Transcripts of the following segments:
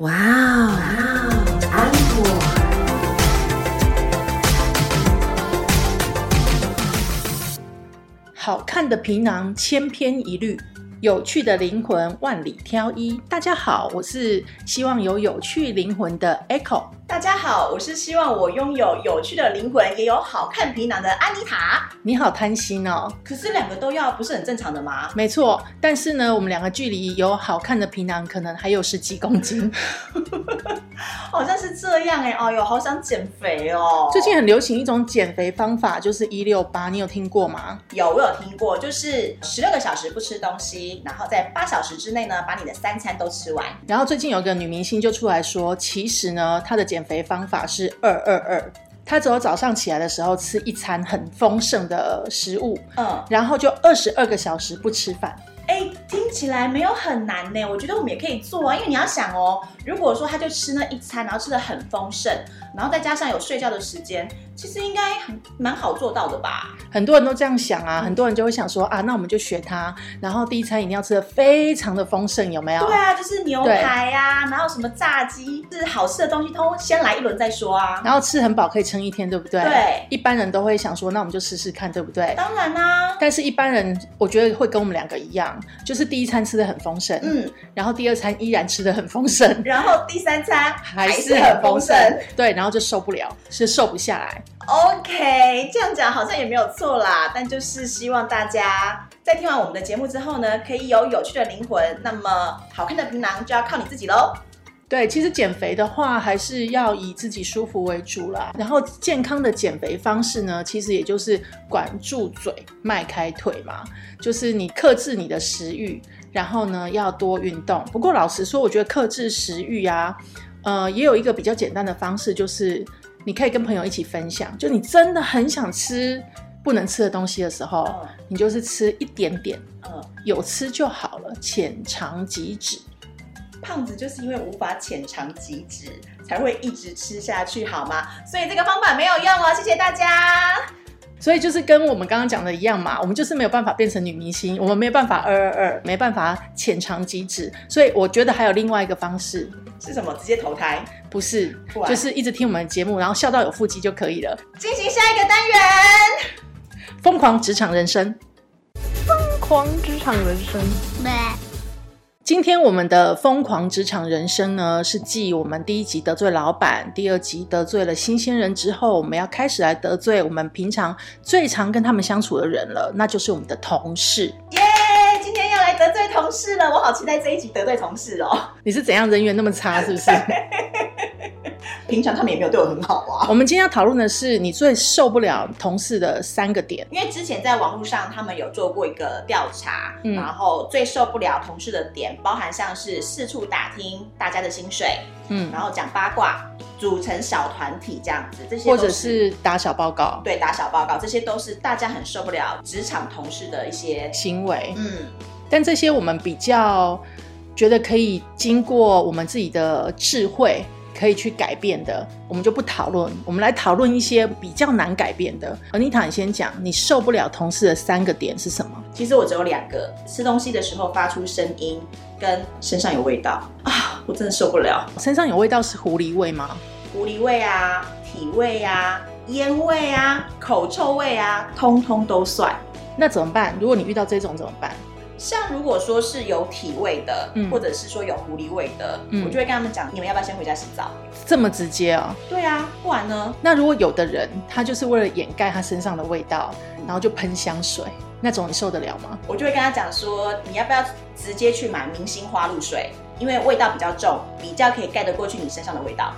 哇哦，安果，好看的皮囊千篇一律，有趣的灵魂万里挑一。大家好，我是希望有有趣灵魂的 Echo。大家好，我是希望我拥有有趣的灵魂，也有好看皮囊的安妮塔。你好贪心哦，可是两个都要，不是很正常的吗？没错，但是呢，我们两个距离有好看的皮囊可能还有十几公斤。好像是这样哎，哎呦，好想减肥哦。最近很流行一种减肥方法，就是一六八，你有听过吗？有，我有听过，就是十六个小时不吃东西，然后在八小时之内呢，把你的三餐都吃完。然后最近有个女明星就出来说，其实呢，她的减肥方法是二二二，她只有早上起来的时候吃一餐很丰盛的食物，嗯，然后就二十二个小时不吃饭。哎，听起来没有很难呢。我觉得我们也可以做啊，因为你要想哦，如果说他就吃那一餐，然后吃的很丰盛，然后再加上有睡觉的时间，其实应该很蛮好做到的吧？很多人都这样想啊，很多人就会想说啊，那我们就学他，然后第一餐一定要吃的非常的丰盛，有没有？对啊，就是牛排呀，然后什么炸鸡，是好吃的东西，通先来一轮再说啊。然后吃很饱可以撑一天，对不对？对，一般人都会想说，那我们就试试看，对不对？当然啦。但是一般人，我觉得会跟我们两个一样，就是第一餐吃的很丰盛，嗯，然后第二餐依然吃的很丰盛，然后第三餐还是是很丰盛盛。，对，然后就受不了，是瘦不下来。OK，这样讲好像也没有错啦，但就是希望大家在听完我们的节目之后呢，可以有有趣的灵魂，那么好看的皮囊就要靠你自己喽。对，其实减肥的话，还是要以自己舒服为主啦。然后健康的减肥方式呢，其实也就是管住嘴，迈开腿嘛，就是你克制你的食欲，然后呢要多运动。不过老实说，我觉得克制食欲啊，呃，也有一个比较简单的方式，就是你可以跟朋友一起分享，就你真的很想吃不能吃的东西的时候，嗯你就是吃一点点，嗯，有吃就好了，浅尝即止。胖子就是因为无法浅尝即止，才会一直吃下去，好吗？所以这个方法没有用哦，谢谢大家。所以就是跟我们刚刚讲的一样嘛，我们就是没有办法变成女明星，我们没有办法二二二，没办法浅尝即止。所以我觉得还有另外一个方式，是什么？直接投胎？不是不，就是一直听我们的节目，然后笑到有腹肌就可以了。进行下一个单元。疯狂职场人生，疯狂职场人生。今天我们的疯狂职场人生呢，是继我们第一集得罪老板，第二集得罪了新鲜人之后，我们要开始来得罪我们平常最常跟他们相处的人了，那就是我们的同事。耶得罪同事了，我好期待这一集得罪同事哦。你是怎样人缘那么差，是不是？平常他们也没有对我很好啊。我们今天要讨论的是你最受不了同事的三个点。因为之前在网络上，他们有做过一个调查，嗯然后最受不了同事的点，包含像是四处打听大家的薪水，嗯，然后讲八卦，组成小团体这样子，这些或者是打小报告对打小报告，这些都是大家很受不了职场同事的一些，行为，嗯，但这些我们比较觉得可以经过我们自己的智慧可以去改变的，我们就不讨论。我们来讨论一些比较难改变的。而妮塔，你先讲，你受不了同事的三个点是什么？其实我只有两个，吃东西的时候发出声音，跟身上有味道啊，我真的受不了，身上有味道是狐狸味吗？狐狸味啊、体味啊、烟味啊、口臭味啊，通通都算。那怎么办？如果你遇到这种怎么办？像如果说是有体味的，嗯或者是说有狐狸味的，嗯我就会跟他们讲，你们要不要先回家洗澡？这么直接哦？对啊，不然呢？那如果有的人他就是为了掩盖他身上的味道，然后就喷香水，那种你受得了吗？我就会跟他讲说，你要不要直接去买明星花露水？因为味道比较重，比较可以盖得过去你身上的味道。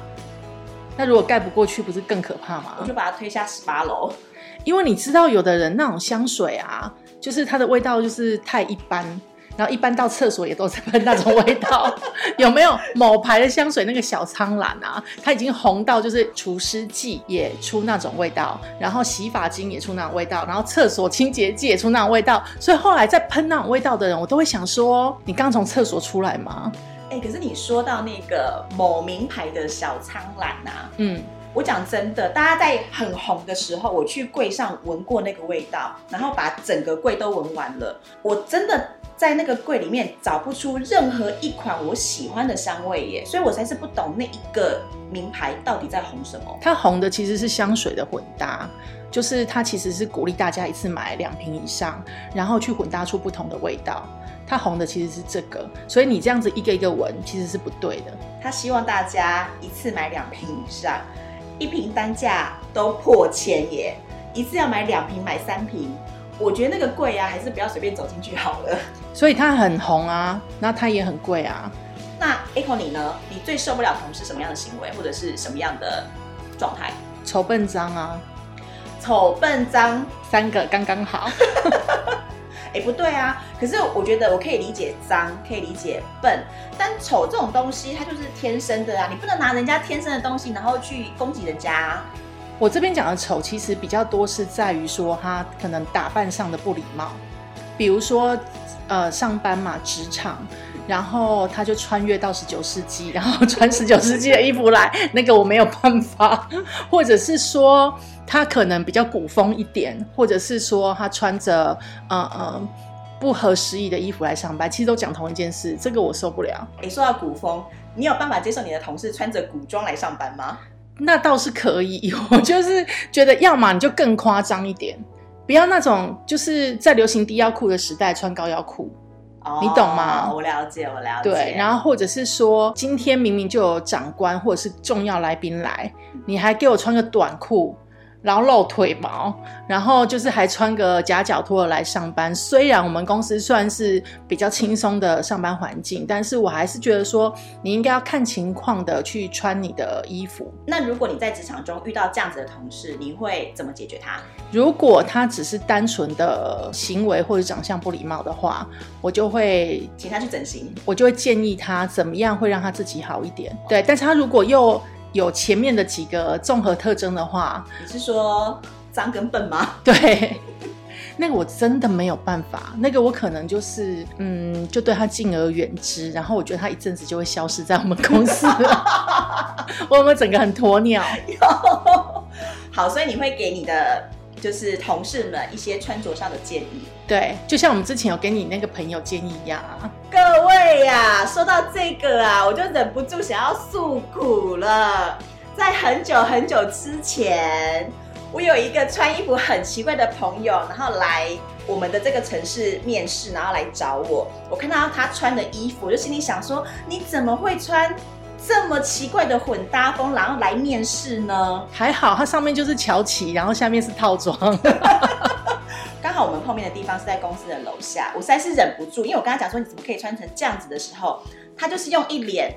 那如果盖不过去，不是更可怕吗？我就把他推下十八楼。因为你知道，有的人那种香水啊，就是它的味道就是太一般，然后一般到厕所也都在喷那种味道。有没有某牌的香水那个小苍兰啊？它已经红到就是除湿剂也出那种味道，然后洗发精也出那种味道，然后厕所清洁剂也出那种味道。所以后来在喷那种味道的人，我都会想说：你刚从厕所出来吗？哎、可是你说到那个某名牌的小苍兰啊，嗯，我讲真的，大家在很红的时候，我去柜上闻过那个味道，然后把整个柜都闻完了，我真的在那个柜里面找不出任何一款我喜欢的香味耶，所以我才是不懂那一个名牌到底在红什么。它红的其实是香水的混搭，就是它其实是鼓励大家一次买两瓶以上，然后去混搭出不同的味道。它红的其实是这个，所以你这样子一个一个闻其实是不对的。他希望大家一次买两瓶以上，一瓶单价都破千耶，一次要买两瓶买三瓶，我觉得那个贵啊，还是不要随便走进去好了。所以它很红啊，那它也很贵啊。那 Echo 你呢？你最受不了同事什么样的行为，或者是什么样的状态？丑笨脏啊，丑笨脏，三个刚刚好。哎，不对啊。可是我觉得我可以理解脏，可以理解笨，但丑这种东西它就是天生的啊，你不能拿人家天生的东西，然后去攻击人家。我这边讲的丑，其实比较多是在于说他可能打扮上的不礼貌，比如说呃上班嘛，职场，然后他就穿越到十九世纪，然后 穿十九世纪的衣服来，那个我没有办法，或者是说他可能比较古风一点，或者是说他穿着呃呃不合时宜的衣服来上班，其实都讲同一件事，这个我受不了。哎，说到古风，你有办法接受你的同事穿着古装来上班吗？那倒是可以，我就是觉得，要么你就更夸张一点，不要那种就是在流行低腰裤的时代穿高腰裤，你懂吗哦我了解，我了解。对，然后或者是说，今天明明就有长官或者是重要来宾来，你还给我穿个短裤，然后露腿毛，然后就是还穿个夹脚拖来上班。虽然我们公司算是比较轻松的上班环境，但是我还是觉得说，你应该要看情况的去穿你的衣服。那如果你在职场中遇到这样子的同事，你会怎么解决他？如果他只是单纯的行为或者长相不礼貌的话，我就会请他去整形。我就会建议他怎么样会让他自己好一点。对，但是他如果又有前面的几个综合特征的话，你是说脏跟笨吗？对，那个我真的没有办法，那个我可能就是嗯，就对他敬而远之，然后我觉得他一阵子就会消失在我们公司了，我们整个很鸵鸟。好，所以你会给你的就是同事们一些穿着上的建议。对，就像我们之前有给你那个朋友建议一样啊。各位呀、说到这个啊，我就忍不住想要诉苦了。在很久很久之前，我有一个穿衣服很奇怪的朋友，然后来我们的这个城市面试，然后来找我。我看到他穿的衣服，我就心里想说：你怎么会穿这么奇怪的混搭风，然后来面试呢？还好，它上面就是乔旗，然后下面是套装。刚好我们碰面的地方是在公司的楼下，我实在是忍不住，因为我跟他讲说你怎么可以穿成这样子的时候，他就是用一脸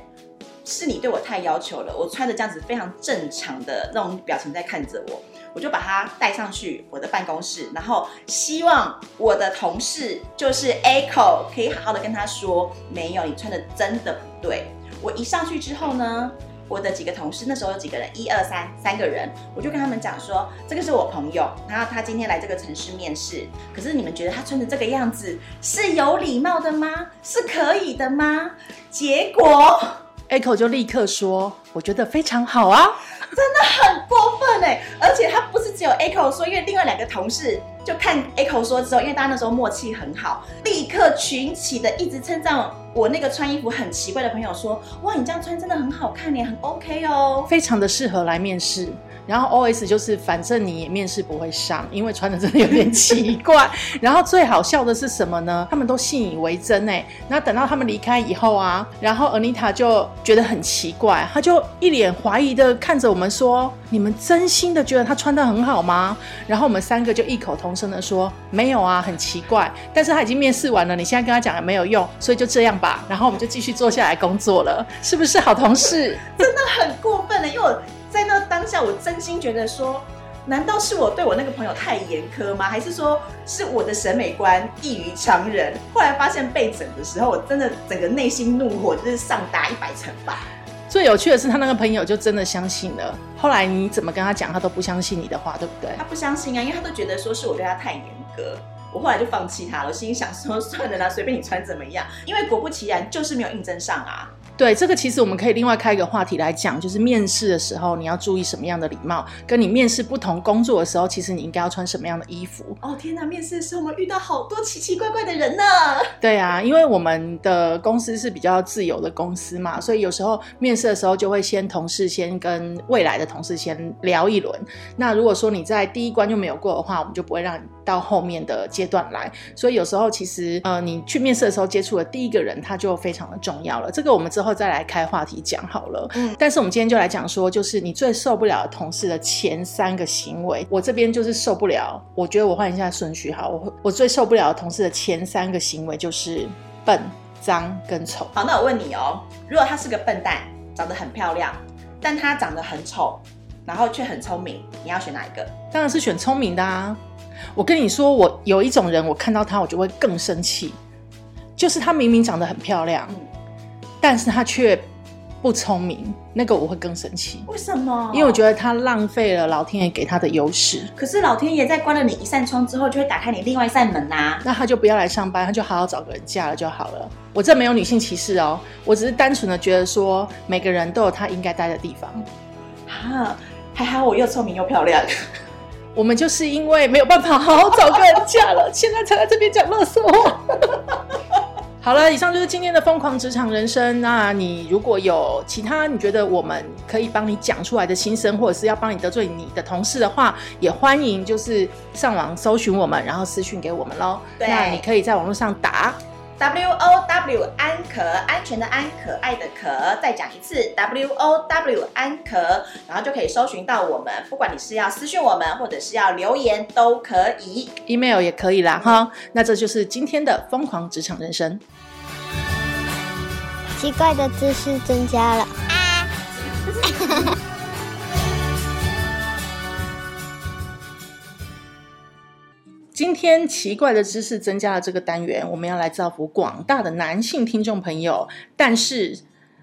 是你对我太要求了，我穿的这样子非常正常的那种表情在看着我，我就把他带上去我的办公室，然后希望我的同事就是 Echo 可以好好的跟他说，没有，你穿的真的不对。我一上去之后呢，我的几个同事那时候有几个人，一二三三个人，我就跟他们讲说，这个是我朋友，然后他今天来这个城市面试，可是你们觉得他穿成这个样子是有礼貌的吗？是可以的吗？结果 Echo 就立刻说：“我觉得非常好啊。真的很过分哎，而且他不是只有 Echo 说，因为另外两个同事就看 Echo 说之后，因为大家那时候默契很好，立刻群起的一直称赞我那个穿衣服很奇怪的朋友说，哇，你这样穿真的很好看你，很 OK 哦。非常的适合来面试。然后 OS 就是，反正你也面试不会上，因为穿的真的有点 奇怪。然后最好笑的是什么呢？他们都信以为真哎。那等到他们离开以后啊，然后 Anita 就觉得很奇怪，她就一脸怀疑的看着我们说：“你们真心的觉得她穿的很好吗？”然后我们三个就异口同声的说：“没有啊，很奇怪。”但是他已经面试完了，你现在跟他讲也没有用，所以就这样吧。然后我们就继续坐下来工作了，是不是好同事？真的很过分的，因为我在那当下，我真心觉得说，难道是我对我那个朋友太严苛吗？还是说是我的审美观异于常人？后来发现被整的时候，我真的整个内心怒火就是上达一百层吧。最有趣的是，他那个朋友就真的相信了。后来你怎么跟他讲，他都不相信你的话，对不对？他不相信啊，因为他都觉得说是我对他太严格。我后来就放弃他了，我心里想说 算了啦，随便你穿怎么样。因为果不其然，就是没有应征上啊。对，这个其实我们可以另外开一个话题来讲，就是面试的时候你要注意什么样的礼貌，跟你面试不同工作的时候，其实你应该要穿什么样的衣服。哦天哪，面试的时候我们遇到好多奇奇怪怪的人呢。对啊，因为我们的公司是比较自由的公司嘛，所以有时候面试的时候就会先同事先跟未来的同事先聊一轮。那如果说你在第一关就没有过的话，我们就不会让你到后面的阶段来。所以有时候其实呃，你去面试的时候接触的第一个人，他就非常的重要了。这个我们之后再来开话题讲好了。嗯但是我们今天就来讲说，就是你最受不了的同事的前三个行为。我这边就是受不了，我觉得我换一下顺序好，我我最受不了的同事的前三个行为就是笨、脏跟丑。好，那我问你哦，如果他是个笨蛋，长得很漂亮，但他长得很丑，然后却很聪明，你要选哪一个？当然是选聪明的啊！我跟你说，我有一种人，我看到他我就会更生气，就是他明明长得很漂亮，嗯但是他却不聪明，那个我会更生气，为什么？因为我觉得他浪费了老天爷给他的优势。可是老天爷在关了你一扇窗之后，就会打开你另外一扇门呐、那他就不要来上班，他就好好找个人嫁了就好了。我这没有女性歧视哦，我只是单纯的觉得说，每个人都有他应该待的地方。啊。还好我又聪明又漂亮。我们就是因为没有办法好好找个人嫁了，现在才在这边讲乐色话。好了，以上就是今天的疯狂职场人生。那你如果有其他你觉得我们可以帮你讲出来的心声，或者是要帮你得罪你的同事的话，也欢迎就是上网搜寻我们，然后私讯给我们喽。对那你可以在网络上打 W O W 安可，安全的安，可爱的可。再讲一次 W O W 安可，然后就可以搜寻到我们。不管你是要私讯我们，或者是要留言，都可以。email 也可以啦哈。那这就是今天的疯狂职场人生。奇怪的知识增加了。今天奇怪的知识增加了这个单元，我们要来造福广大的男性听众朋友。但是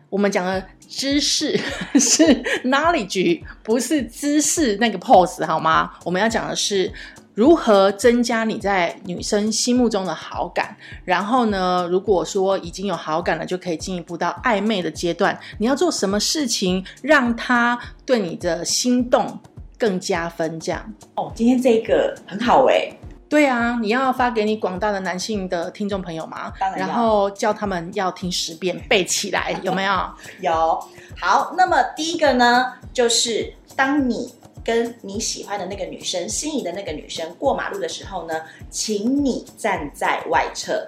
我们讲的知识 是 knowledge，不是知识那个 pose 好吗？我们要讲的是如何增加你在女生心目中的好感。然后呢，如果说已经有好感了，就可以进一步到暧昧的阶段。你要做什么事情让他对你的心动更加分？这样。哦，今天这个很好哎、对啊，你要发给你广大的男性的听众朋友吗？当然要然后叫他们要听十遍，背起来，有没有？有好，那么第一个呢，就是当你跟你喜欢的那个女生、心仪的那个女生过马路的时候呢，请你站在外侧。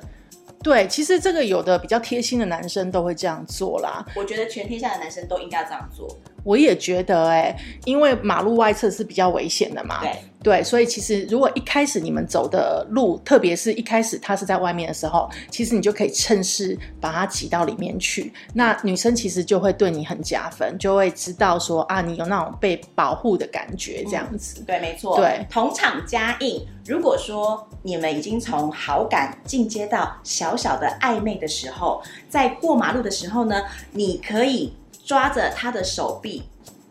对，其实这个有的比较贴心的男生都会这样做啦。我觉得全天下的男生都应该要这样做。我也觉得、哎，因为马路外侧是比较危险的嘛。对，对，所以其实如果一开始你们走的路，特别是一开始他是在外面的时候，其实你就可以趁势把他挤到里面去。那女生其实就会对你很加分，就会知道说啊，你有那种被保护的感觉，这样子。对，没错。对同场加映。如果说你们已经从好感进阶到小小的暧昧的时候，在过马路的时候呢，你可以抓着他的手臂。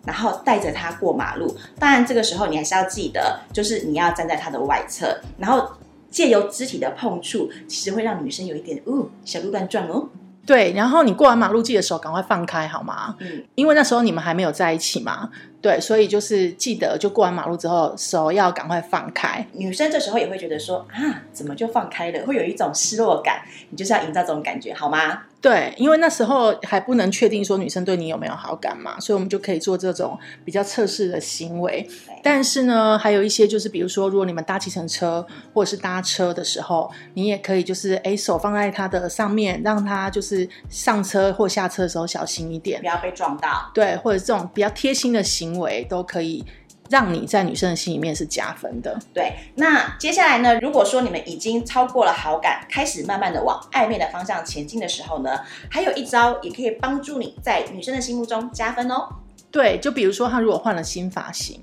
然后带着他过马路，当然这个时候你还是要记得，就是你要站在他的外侧，然后借由肢体的碰触，其实会让女生有一点，哦，小鹿乱撞哦。对，然后你过完马路记得手赶快放开，好吗？嗯，因为那时候你们还没有在一起嘛。对，所以就是记得，就过完马路之后，手要赶快放开。女生这时候也会觉得说，啊，怎么就放开了？会有一种失落感，你就是要营造这种感觉，好吗？对，因为那时候还不能确定说女生对你有没有好感嘛，所以我们就可以做这种比较测试的行为。但是呢，还有一些就是，比如说，如果你们搭计程车或者是搭车的时候，你也可以就是哎手放在他的上面，让他就是上车或下车的时候小心一点不。要被撞到。对，或者这种比较贴心的行为，都可以让你在女生的心里面是加分的。对，那接下来呢？如果说你们已经超过了好感，开始慢慢的往暧昧的方向前进的时候呢，还有一招也可以帮助你在女生的心目中加分哦。对，就比如说他如果换了新发型，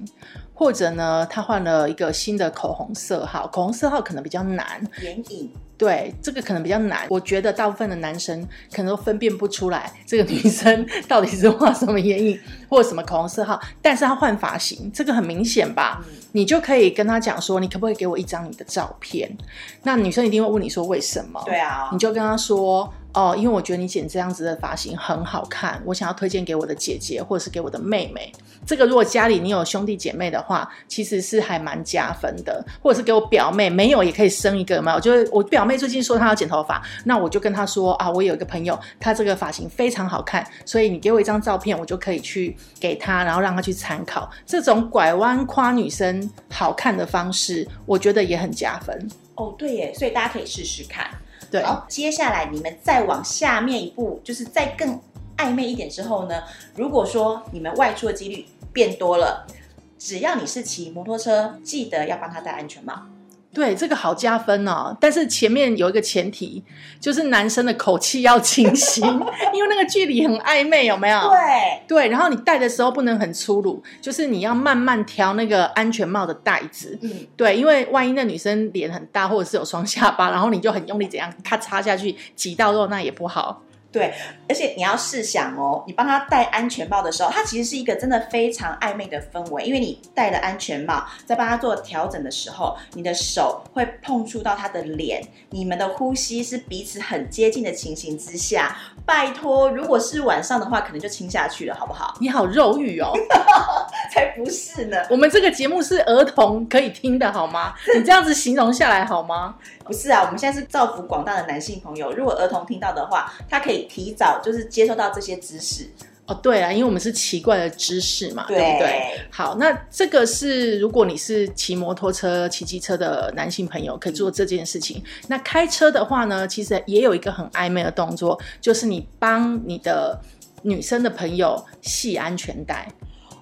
或者呢他换了一个新的口红色号，口红色号可能比较难，眼影，对，这个可能比较难。我觉得大部分的男生可能都分辨不出来这个女生到底是画什么眼影或者什么口红色号，但是她换发型，这个很明显吧？你就可以跟她讲说，你可不可以给我一张你的照片？那女生一定会问你说为什么？对啊你，就跟她说。哦，因为我觉得你剪这样子的发型很好看，我想要推荐给我的姐姐或者是给我的妹妹。这个如果家里你有兄弟姐妹的话，其实是还蛮加分的，或者是给我表妹，没有也可以生一个嘛。我就是我表妹最近说她要剪头发，那我就跟她说啊，我有一个朋友，她这个发型非常好看，所以你给我一张照片，我就可以去给她，然后让她去参考。这种拐弯夸女生好看的方式，我觉得也很加分。哦，对耶，所以大家可以试试看。对，好，接下来你们再往下面一步，就是再更暧昧一点之后呢，如果说你们外出的几率变多了，只要你是骑摩托车，记得要帮他戴安全帽。对，这个好加分哦。但是前面有一个前提，就是男生的口气要清新，因为那个距离很暧昧，有没有？对，对，然后你戴的时候不能很粗鲁，就是你要慢慢调那个安全帽的带子。嗯，对，因为万一那女生脸很大，或者是有双下巴，然后你就很用力怎样，咔嚓下去挤到肉，那也不好。对，而且你要试想哦，你帮他戴安全帽的时候，它其实是一个真的非常暧昧的氛围，因为你戴了安全帽，在帮他做调整的时候，你的手会碰触到他的脸，你们的呼吸是彼此很接近的情形之下，拜托，如果是晚上的话，可能就亲下去了，好不好？你好肉欲哦，才不是呢，我们这个节目是儿童可以听的好吗？你这样子形容下来好吗？不是啊，我们现在是造福广大的男性朋友，如果儿童听到的话，他可以提早就是接受到这些知识。哦，对啊，因为我们是奇怪的知识嘛，对对不对？好，那这个是如果你是骑摩托车、骑机车的男性朋友，可以做这件事情。那开车的话呢，其实也有一个很暧昧的动作，就是你帮你的女生的朋友系安全带。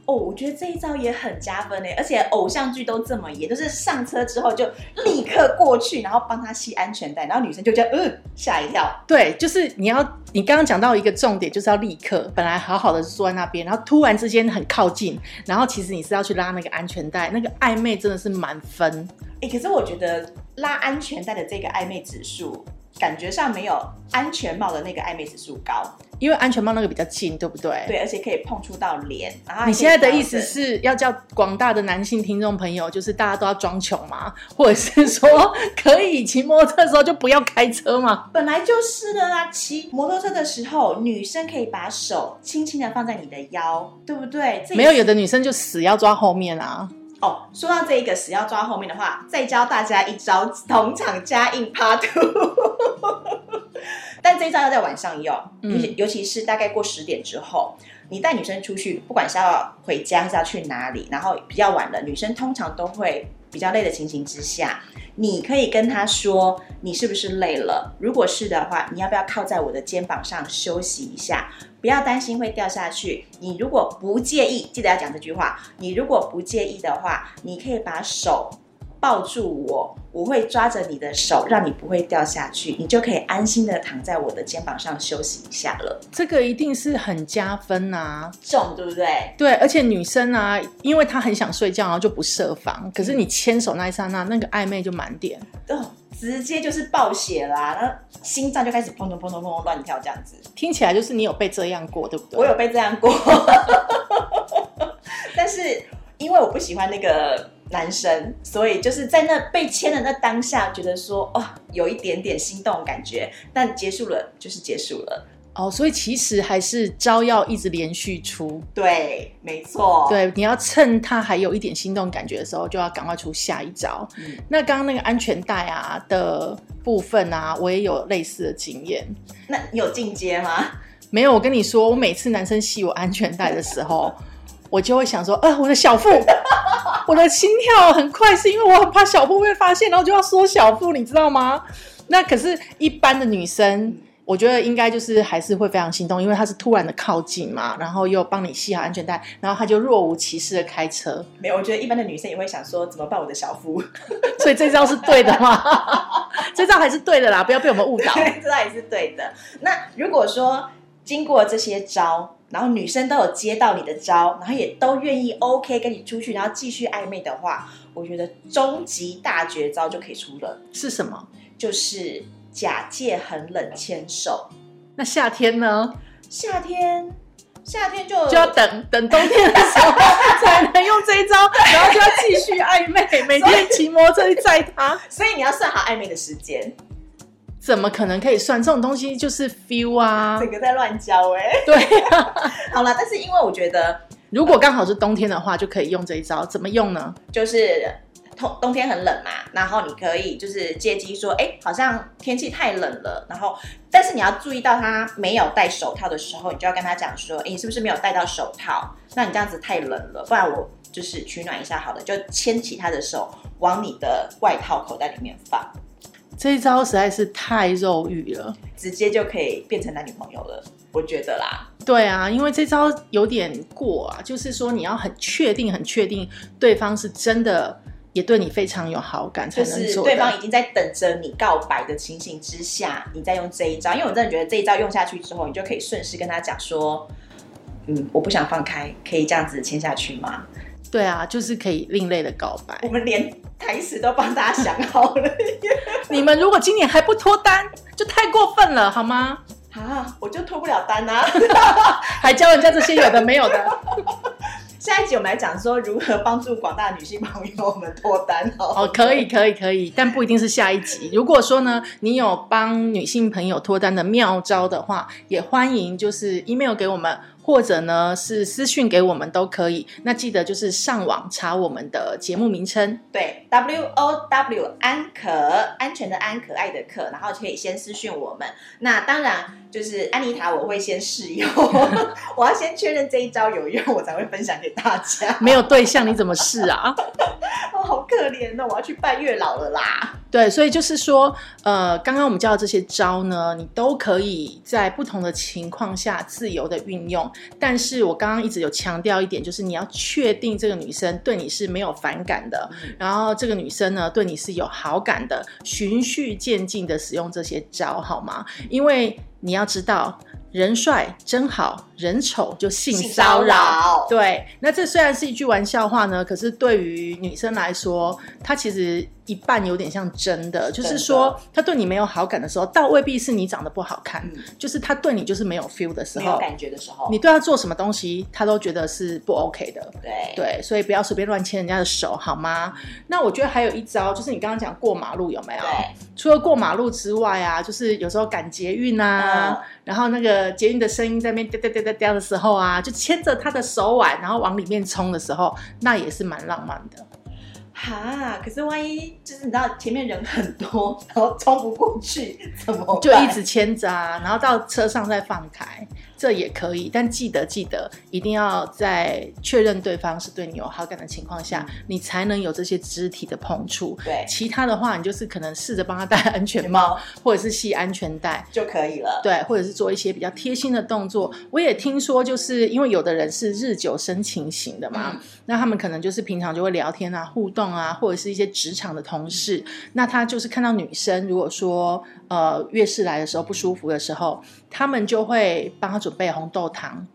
哦，我觉得这一招也很加分诶，而且偶像剧都这么演，就是上车之后就立刻过去，然后帮他系安全带，然后女生就觉得嗯吓一跳。对，就是你要，你刚刚讲到一个重点，就是要立刻，本来好好的坐在那边，然后突然之间很靠近，然后其实你是要去拉那个安全带，那个暧昧真的是满分。哎，可是我觉得拉安全带的这个暧昧指数，感觉上没有安全帽的那个暧昧指数高。因为安全帽那个比较近，对不对？对，而且可以碰触到脸。然后你现在的意思是要叫广大的男性听众朋友，就是大家都要装穷吗？或者是说可以骑摩托车的时候就不要开车吗？本来就是的啦，骑摩托车的时候，女生可以把手轻轻的放在你的腰，对不对？没有，有的女生就死要抓后面啊。哦，说到这一个死要抓后面的话，再教大家一招同场加印 Part Two。但这一招要在晚上用，嗯尤其尤其是大概过十点之后，你带女生出去，不管是要回家还是要去哪里，然后比较晚了，女生通常都会比较累的情形之下，你可以跟她说你是不是累了？如果是的话，你要不要靠在我的肩膀上休息一下？不要担心会掉下去。你如果不介意，记得要讲这句话。你如果不介意的话，你可以把手抱住我，我会抓着你的手，让你不会掉下去，你就可以安心的躺在我的肩膀上休息一下了。这个一定是很加分啊。重对不对？对，而且女生啊，因为她很想睡觉，然后就不设防。可是你牵手那一刹那，那个暧昧就满点。哦，直接就是暴血啦，然后心脏就开始砰砰砰砰砰乱跳这样子。听起来就是你有被这样过，对不对？我有被这样过，但是因为我不喜欢那个男生，所以就是在那被牵的那当下，觉得说哦，有一点点心动感觉，但结束了就是结束了。哦，所以其实还是招要一直连续出。对，没错。，对，你要趁他还有一点心动感觉的时候，就要赶快出下一招。嗯那刚刚那个安全带啊的部分啊，我也有类似的经验。那你有进阶吗？没有，我跟你说，我每次男生系我安全带的时候，我就会想说，呃，我的小腹，我的心跳很快，是因为我很怕小腹被发现，然后就要缩小腹，你知道吗？那可是，一般的女生。我觉得应该就是还是会非常心动，因为他是突然的靠近嘛，然后又帮你系好安全带，然后他就若无其事的开车，没有，我觉得一般的女生也会想说，怎么办我的小夫？所以这招是对的吗？这招还是对的啦，不要被我们误导。对，这招也是对的。那如果说经过这些招，然后女生都有接到你的招，然后也都愿意 OK 跟你出去，然后继续暧昧的话，我觉得终极大绝招就可以出了，是什么？就是假借很冷牵手。那夏天呢？夏天，夏天就就要等等冬天的时候才能用这一招，然后就要继续暧昧，每天骑摩托车去载他。所以你要算好暧昧的时间。怎么可能可以算？这种东西就是 feel 啊。整个在乱教哎、对啊，好了，但是因为我觉得如果刚好是冬天的话，就可以用这一招。怎么用呢？就是冬冬天很冷嘛，然后你可以就是借机说，哎，好像天气太冷了，然后但是你要注意到他没有戴手套的时候，你就要跟他讲说，哎，你是不是没有戴到手套？那你这样子太冷了，不然我就是取暖一下好了，就牵起他的手往你的外套口袋里面放，这一招实在是太肉欲了。直接就可以变成男女朋友了，我觉得啦。对啊，因为这招有点过啊，就是说你要很确定、很确定对方是真的也对你非常有好感才就是能做的。对方已经在等着你告白的情形之下，你再用这一招，因为我真的觉得这一招用下去之后，你就可以顺势跟他讲说，嗯，我不想放开，可以这样子签下去吗？对啊，就是可以另类的告白我。们连台词都帮大家想好了 你们如果今年还不脱单，就太过分了，好吗？啊，我就脱不了单啊！还教人家这些有的没有的。下一集我们来讲说如何帮助广大女性朋友们脱单哦。哦，可以，可以，可以，但不一定是下一集。如果说呢，你有帮女性朋友脱单的妙招的话，也欢迎就是 email 给我们，或者呢是私讯给我们都可以。那记得就是上网查我们的节目名称。对，W O W 安可，安全的安，可爱的可，然后可以先私讯我们。那当然就是安妮塔，我会先试用，我要先确认这一招有用，我才会分享给大家。没有对象你怎么试啊？哦，好可怜哦，我要去拜月老了啦。对，所以就是说，呃，刚刚我们教的这些招呢，你都可以在不同的情况下自由的运用。但是我刚刚一直有强调一点，就是你要确定这个女生对你是没有反感的，然后这个女生呢对你是有好感的，循序渐进的使用这些招，好吗？因为你要知道，人帅真好，人丑就性骚扰。对，那这虽然是一句玩笑话呢，可是对于女生来说，她其实一半有点像真的，就是说她对你没有好感的时候，倒未必是你长得不好看，嗯就是她对你就是没有 feel 的时候，没有感觉的时候，你对她做什么东西，她都觉得是不 OK 的。对对，所以不要随便乱牵人家的手，好吗？那我觉得还有一招，就是你刚刚讲过马路有没有？除了过马路之外啊，就是有时候赶捷运啊，嗯然后那个捷运的声音在那边哒哒哒哒哒的时候啊，就牵着他的手腕，然后往里面冲的时候，那也是蛮浪漫的。哈，可是万一就是你知道前面人很多，然后冲不过去怎么？就一直牵着啊，然后到车上再放开，这也可以。但记得记得，一定要在确认对方是对你有好感的情况下，你才能有这些肢体的碰触。对其他的话，你就是可能试着帮他戴安全帽，或者是系安全带。就可以了。对，或者是做一些比较贴心的动作。我也听说，就是因为有的人是日久生情型的嘛，嗯那他们可能就是平常就会聊天啊、互动啊，或者是一些职场的同事。那他就是看到女生，如果说呃月事来的时候不舒服的时候，他们就会帮他准备红豆汤。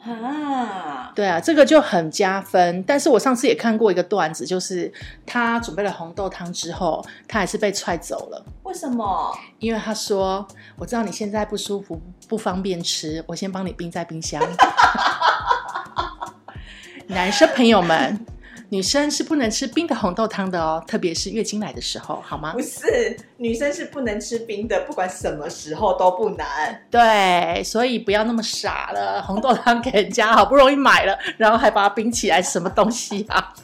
啊，对啊，这个就很加分。但是我上次也看过一个段子，就是他准备了红豆汤之后，他还是被踹走了。为什么？因为他说：“我知道你现在不舒服，不方便吃，我先帮你冰在冰箱。”男生朋友们，女生是不能吃冰的红豆汤的哦，特别是月经来的时候，好吗不？是，女生是不能吃冰的，不管什么时候都不能。对，所以不要那么傻了，红豆汤给人家好不容易买了，然后还把它冰起来，什么东西啊？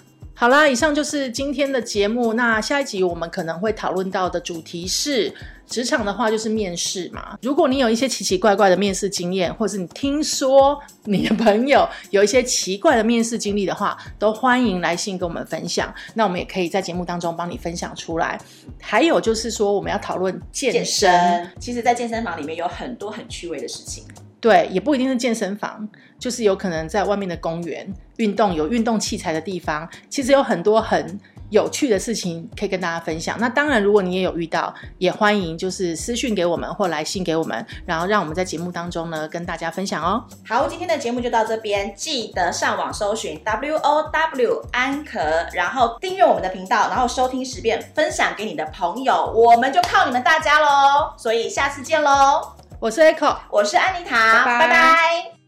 好啦，以上就是今天的节目。那下一集我们可能会讨论到的主题是职场的话，就是面试嘛。如果你有一些奇奇怪怪的面试经验，或是你听说你的朋友有一些奇怪的面试经历的话，都欢迎来信跟我们分享。那我们也可以在节目当中帮你分享出来。还有就是说，我们要讨论健身，其实，在健身房里面有很多很趣味的事情。对，也不一定是健身房，就是有可能在外面的公园运动，有运动器材的地方，其实有很多很有趣的事情可以跟大家分享。那当然，如果你也有遇到，也欢迎就是私讯给我们或来信给我们，然后让我们在节目当中呢跟大家分享哦。好，今天的节目就到这边，记得上网搜寻 W O W 安可，然后订阅我们的频道，然后收听十遍，分享给你的朋友，我们就靠你们大家喽。所以下次见喽，我是 Echo，我是安妮塔，拜拜。拜拜